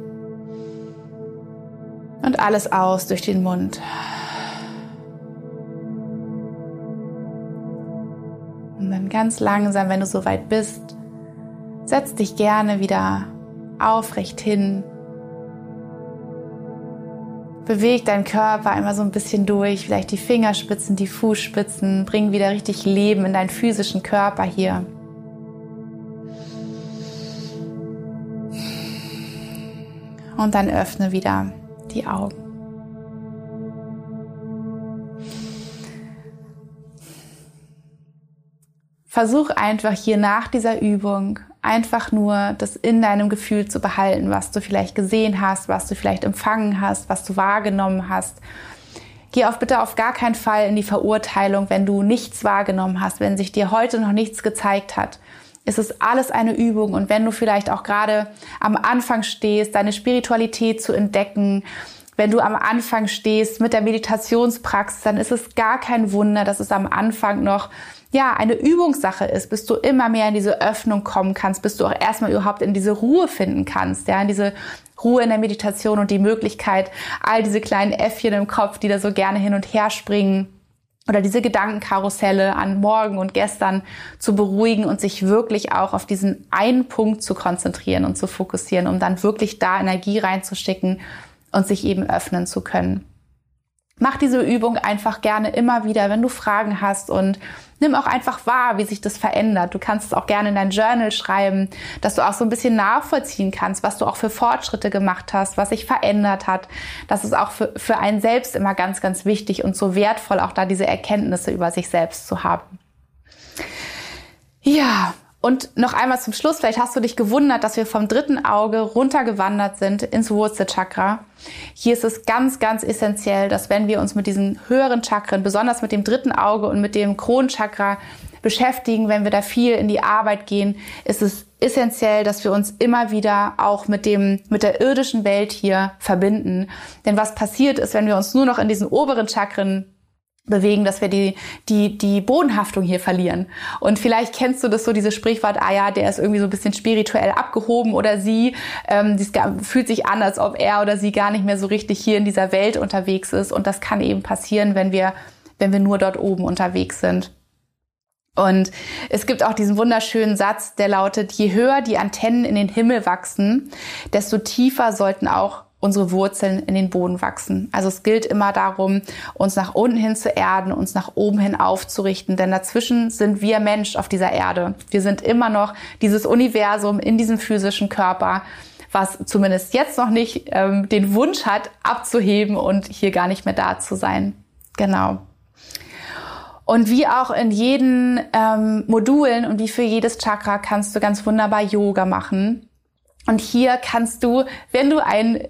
und alles aus durch den Mund. Und dann ganz langsam, wenn du soweit bist, setz dich gerne wieder aufrecht hin Beweg deinen Körper einmal so ein bisschen durch, vielleicht die Fingerspitzen, die Fußspitzen, bring wieder richtig Leben in deinen physischen Körper hier. Und dann öffne wieder die Augen. Versuch einfach hier nach dieser Übung einfach nur das in deinem Gefühl zu behalten, was du vielleicht gesehen hast, was du vielleicht empfangen hast, was du wahrgenommen hast. Geh auf bitte auf gar keinen Fall in die Verurteilung, wenn du nichts wahrgenommen hast, wenn sich dir heute noch nichts gezeigt hat. Es ist alles eine Übung. Und wenn du vielleicht auch gerade am Anfang stehst, deine Spiritualität zu entdecken, wenn du am Anfang stehst mit der Meditationspraxis, dann ist es gar kein Wunder, dass es am Anfang noch ja, eine Übungssache ist, bis du immer mehr in diese Öffnung kommen kannst, bis du auch erstmal überhaupt in diese Ruhe finden kannst, ja, in diese Ruhe in der Meditation und die Möglichkeit, all diese kleinen Äffchen im Kopf, die da so gerne hin und her springen, oder diese Gedankenkarusselle an morgen und gestern zu beruhigen und sich wirklich auch auf diesen einen Punkt zu konzentrieren und zu fokussieren, um dann wirklich da Energie reinzuschicken und sich eben öffnen zu können. Mach diese Übung einfach gerne immer wieder, wenn du Fragen hast und nimm auch einfach wahr, wie sich das verändert. Du kannst es auch gerne in dein Journal schreiben, dass du auch so ein bisschen nachvollziehen kannst, was du auch für Fortschritte gemacht hast, was sich verändert hat. Das ist auch für, für einen selbst immer ganz, ganz wichtig und so wertvoll, auch da diese Erkenntnisse über sich selbst zu haben. Ja, und noch einmal zum Schluss, vielleicht hast du dich gewundert, dass wir vom dritten Auge runtergewandert sind ins Wurzelchakra. Hier ist es ganz, ganz essentiell, dass wenn wir uns mit diesen höheren Chakren, besonders mit dem dritten Auge und mit dem Kronenchakra beschäftigen, wenn wir da viel in die Arbeit gehen, ist es essentiell, dass wir uns immer wieder auch mit dem, mit der irdischen Welt hier verbinden. Denn was passiert ist, wenn wir uns nur noch in diesen oberen Chakren bewegen, dass wir die, die, die Bodenhaftung hier verlieren. Und vielleicht kennst du das so, dieses Sprichwort, ah ja, der ist irgendwie so ein bisschen spirituell abgehoben oder sie, ähm, die fühlt sich an, als ob er oder sie gar nicht mehr so richtig hier in dieser Welt unterwegs ist. Und das kann eben passieren, wenn wir, wenn wir nur dort oben unterwegs sind. Und es gibt auch diesen wunderschönen Satz, der lautet, je höher die Antennen in den Himmel wachsen, desto tiefer sollten auch unsere Wurzeln in den Boden wachsen. Also es gilt immer darum, uns nach unten hin zu erden, uns nach oben hin aufzurichten, denn dazwischen sind wir Mensch auf dieser Erde. Wir sind immer noch dieses Universum in diesem physischen Körper, was zumindest jetzt noch nicht ähm, den Wunsch hat, abzuheben und hier gar nicht mehr da zu sein. Genau. Und wie auch in jeden ähm, Modulen und wie für jedes Chakra kannst du ganz wunderbar Yoga machen. Und hier kannst du, wenn du ein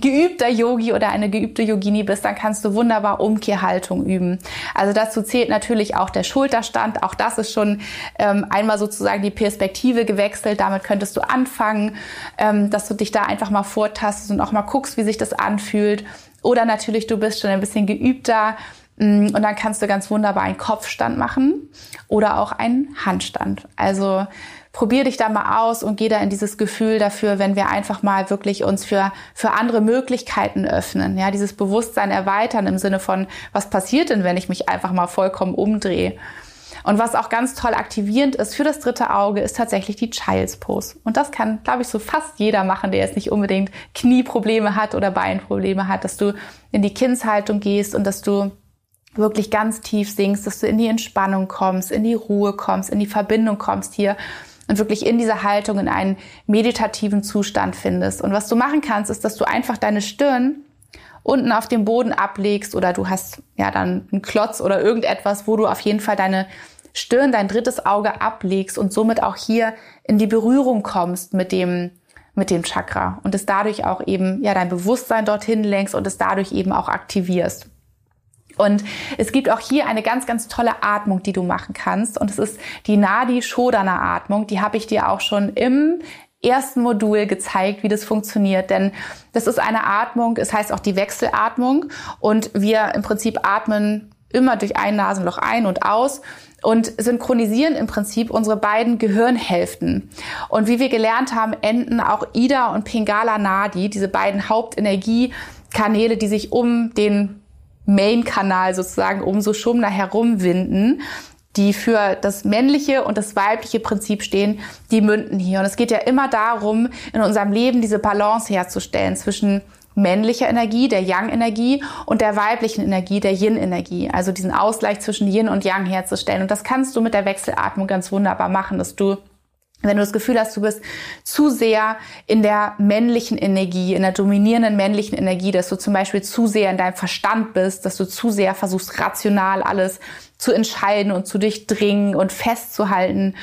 geübter Yogi oder eine geübte Yogini bist, dann kannst du wunderbar Umkehrhaltung üben. Also dazu zählt natürlich auch der Schulterstand. Auch das ist schon ähm, einmal sozusagen die Perspektive gewechselt. Damit könntest du anfangen, ähm, dass du dich da einfach mal vortastest und auch mal guckst, wie sich das anfühlt. Oder natürlich, du bist schon ein bisschen geübter mm, und dann kannst du ganz wunderbar einen Kopfstand machen oder auch einen Handstand. Also probier dich da mal aus und geh da in dieses Gefühl dafür, wenn wir einfach mal wirklich uns für, für andere Möglichkeiten öffnen. Ja, dieses Bewusstsein erweitern im Sinne von, was passiert denn, wenn ich mich einfach mal vollkommen umdrehe? Und was auch ganz toll aktivierend ist für das dritte Auge, ist tatsächlich die Child's Pose. Und das kann, glaube ich, so fast jeder machen, der jetzt nicht unbedingt Knieprobleme hat oder Beinprobleme hat, dass du in die Kindshaltung gehst und dass du wirklich ganz tief sinkst, dass du in die Entspannung kommst, in die Ruhe kommst, in die Verbindung kommst hier und wirklich in dieser Haltung in einen meditativen Zustand findest. Und was du machen kannst, ist, dass du einfach deine Stirn unten auf dem Boden ablegst oder du hast ja dann einen Klotz oder irgendetwas, wo du auf jeden Fall deine Stirn, dein drittes Auge ablegst und somit auch hier in die Berührung kommst mit dem mit dem Chakra und es dadurch auch eben ja dein Bewusstsein dorthin lenkst und es dadurch eben auch aktivierst. Und es gibt auch hier eine ganz, ganz tolle Atmung, die du machen kannst. Und es ist die Nadi Shodana Atmung. Die habe ich dir auch schon im ersten Modul gezeigt, wie das funktioniert. Denn das ist eine Atmung, es heißt auch die Wechselatmung. Und wir im Prinzip atmen immer durch ein Nasenloch ein und aus und synchronisieren im Prinzip unsere beiden Gehirnhälften. Und wie wir gelernt haben, enden auch Ida und Pingala Nadi, diese beiden Hauptenergiekanäle, die sich um den Main-Kanal sozusagen um so Schumner herumwinden, die für das männliche und das weibliche Prinzip stehen, die münden hier. Und es geht ja immer darum, in unserem Leben diese Balance herzustellen zwischen männlicher Energie, der Yang-Energie und der weiblichen Energie, der Yin-Energie. Also diesen Ausgleich zwischen Yin und Yang herzustellen. Und das kannst du mit der Wechselatmung ganz wunderbar machen, dass du wenn du das Gefühl hast, du bist zu sehr in der männlichen Energie, in der dominierenden männlichen Energie, dass du zum Beispiel zu sehr in deinem Verstand bist, dass du zu sehr versuchst, rational alles zu entscheiden und zu durchdringen und festzuhalten.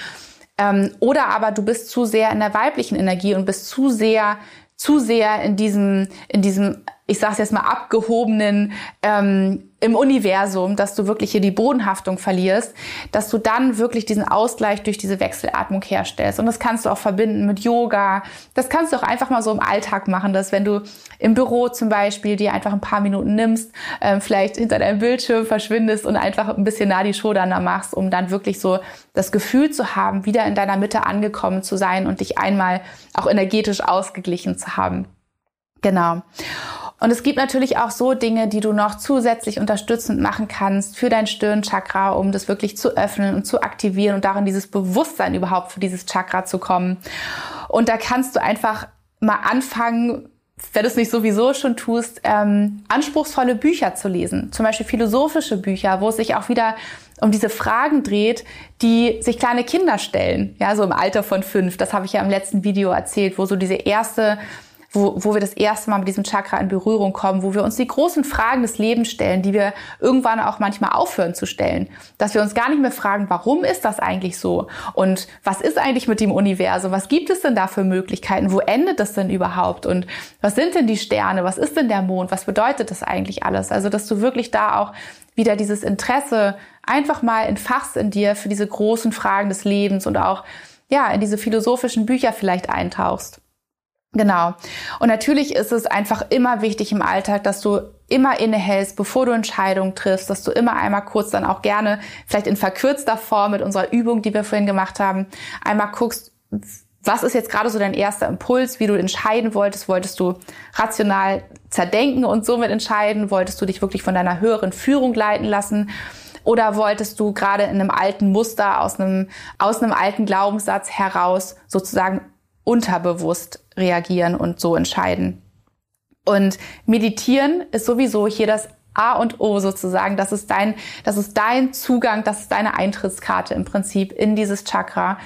Ähm, oder aber du bist zu sehr in der weiblichen Energie und bist zu sehr, zu sehr in diesem, in diesem, ich sag's jetzt mal, abgehobenen, ähm, im Universum, dass du wirklich hier die Bodenhaftung verlierst, dass du dann wirklich diesen Ausgleich durch diese Wechselatmung herstellst. Und das kannst du auch verbinden mit Yoga. Das kannst du auch einfach mal so im Alltag machen, dass wenn du im Büro zum Beispiel dir einfach ein paar Minuten nimmst, ähm, vielleicht hinter deinem Bildschirm verschwindest und einfach ein bisschen Nadi Shodana machst, um dann wirklich so das Gefühl zu haben, wieder in deiner Mitte angekommen zu sein und dich einmal auch energetisch ausgeglichen zu haben. Genau. Und es gibt natürlich auch so Dinge, die du noch zusätzlich unterstützend machen kannst für dein Stirnchakra, um das wirklich zu öffnen und zu aktivieren und darin dieses Bewusstsein überhaupt für dieses Chakra zu kommen. Und da kannst du einfach mal anfangen, wenn du es nicht sowieso schon tust, ähm, anspruchsvolle Bücher zu lesen. Zum Beispiel philosophische Bücher, wo es sich auch wieder um diese Fragen dreht, die sich kleine Kinder stellen. Ja, so im Alter von fünf. Das habe ich ja im letzten Video erzählt, wo so diese erste wo, wo wir das erste Mal mit diesem Chakra in Berührung kommen, wo wir uns die großen Fragen des Lebens stellen, die wir irgendwann auch manchmal aufhören zu stellen. Dass wir uns gar nicht mehr fragen, warum ist das eigentlich so? Und was ist eigentlich mit dem Universum? Was gibt es denn da für Möglichkeiten? Wo endet das denn überhaupt? Und was sind denn die Sterne? Was ist denn der Mond? Was bedeutet das eigentlich alles? Also, dass du wirklich da auch wieder dieses Interesse einfach mal entfachst in dir für diese großen Fragen des Lebens und auch ja, in diese philosophischen Bücher vielleicht eintauchst. Genau. Und natürlich ist es einfach immer wichtig im Alltag, dass du immer innehältst, bevor du Entscheidungen triffst, dass du immer einmal kurz dann auch gerne, vielleicht in verkürzter Form mit unserer Übung, die wir vorhin gemacht haben, einmal guckst, was ist jetzt gerade so dein erster Impuls, wie du entscheiden wolltest? Wolltest du rational zerdenken und somit entscheiden? Wolltest du dich wirklich von deiner höheren Führung leiten lassen? Oder wolltest du gerade in einem alten Muster, aus einem, aus einem alten Glaubenssatz heraus sozusagen unterbewusst reagieren und so entscheiden. Und meditieren ist sowieso hier das A und O sozusagen. Das ist dein, das ist dein Zugang, das ist deine Eintrittskarte im Prinzip in dieses Chakra.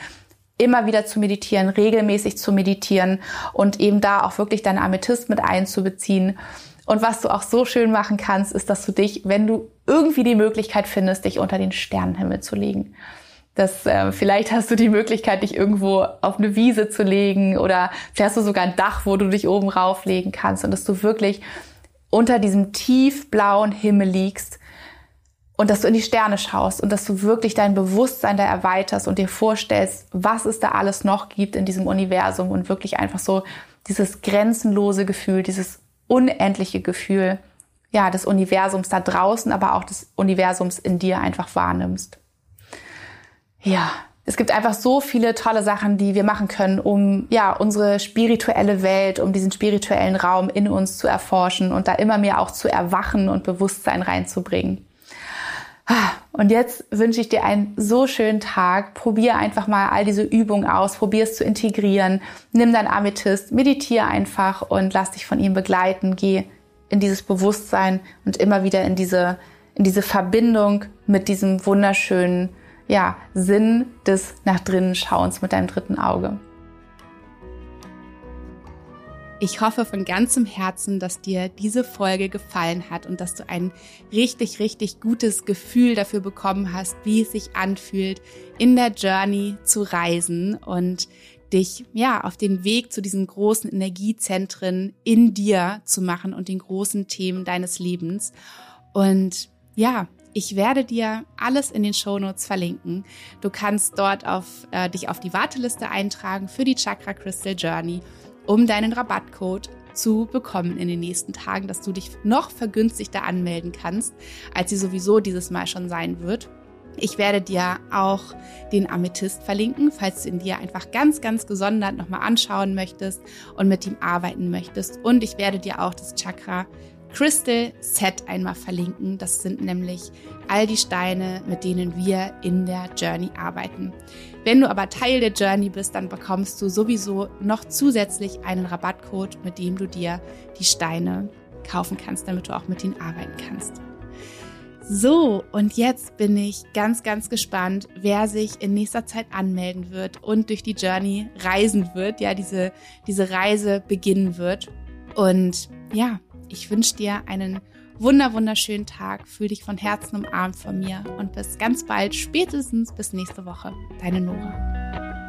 Immer wieder zu meditieren, regelmäßig zu meditieren und eben da auch wirklich deine Amethyst mit einzubeziehen. Und was du auch so schön machen kannst, ist, dass du dich, wenn du irgendwie die Möglichkeit findest, dich unter den Sternenhimmel zu legen dass äh, vielleicht hast du die Möglichkeit, dich irgendwo auf eine Wiese zu legen oder vielleicht hast du sogar ein Dach, wo du dich oben rauflegen kannst und dass du wirklich unter diesem tiefblauen Himmel liegst und dass du in die Sterne schaust und dass du wirklich dein Bewusstsein da erweiterst und dir vorstellst, was es da alles noch gibt in diesem Universum und wirklich einfach so dieses grenzenlose Gefühl, dieses unendliche Gefühl, ja, des Universums da draußen, aber auch des Universums in dir einfach wahrnimmst ja, es gibt einfach so viele tolle Sachen, die wir machen können, um ja unsere spirituelle Welt, um diesen spirituellen Raum in uns zu erforschen und da immer mehr auch zu erwachen und Bewusstsein reinzubringen. Und jetzt wünsche ich dir einen so schönen Tag. Probier einfach mal all diese Übungen aus, probier es zu integrieren. Nimm dein Amethyst, meditiere einfach und lass dich von ihm begleiten. Geh in dieses Bewusstsein und immer wieder in diese, in diese Verbindung mit diesem wunderschönen ja, Sinn des nach drinnen Schauens mit deinem dritten Auge. Ich hoffe von ganzem Herzen, dass dir diese Folge gefallen hat und dass du ein richtig, richtig gutes Gefühl dafür bekommen hast, wie es sich anfühlt, in der Journey zu reisen und dich ja auf den Weg zu diesen großen Energiezentren in dir zu machen und den großen Themen deines Lebens. Und ja, ich werde dir alles in den Shownotes verlinken. Du kannst dort auf, äh, dich auf die Warteliste eintragen für die Chakra Crystal Journey, um deinen Rabattcode zu bekommen in den nächsten Tagen, dass du dich noch vergünstigter anmelden kannst, als sie sowieso dieses Mal schon sein wird. Ich werde dir auch den Amethyst verlinken, falls du ihn dir einfach ganz, ganz gesondert nochmal anschauen möchtest und mit ihm arbeiten möchtest. Und ich werde dir auch das Chakra Crystal Set einmal verlinken. Das sind nämlich all die Steine, mit denen wir in der Journey arbeiten. Wenn du aber Teil der Journey bist, dann bekommst du sowieso noch zusätzlich einen Rabattcode, mit dem du dir die Steine kaufen kannst, damit du auch mit ihnen arbeiten kannst. So, und jetzt bin ich ganz, ganz gespannt, wer sich in nächster Zeit anmelden wird und durch die Journey reisen wird, ja, diese, diese Reise beginnen wird. Und ja, ich wünsche dir einen wunder wunderschönen Tag. Fühl dich von Herzen umarmt von mir und bis ganz bald, spätestens bis nächste Woche. Deine Nora.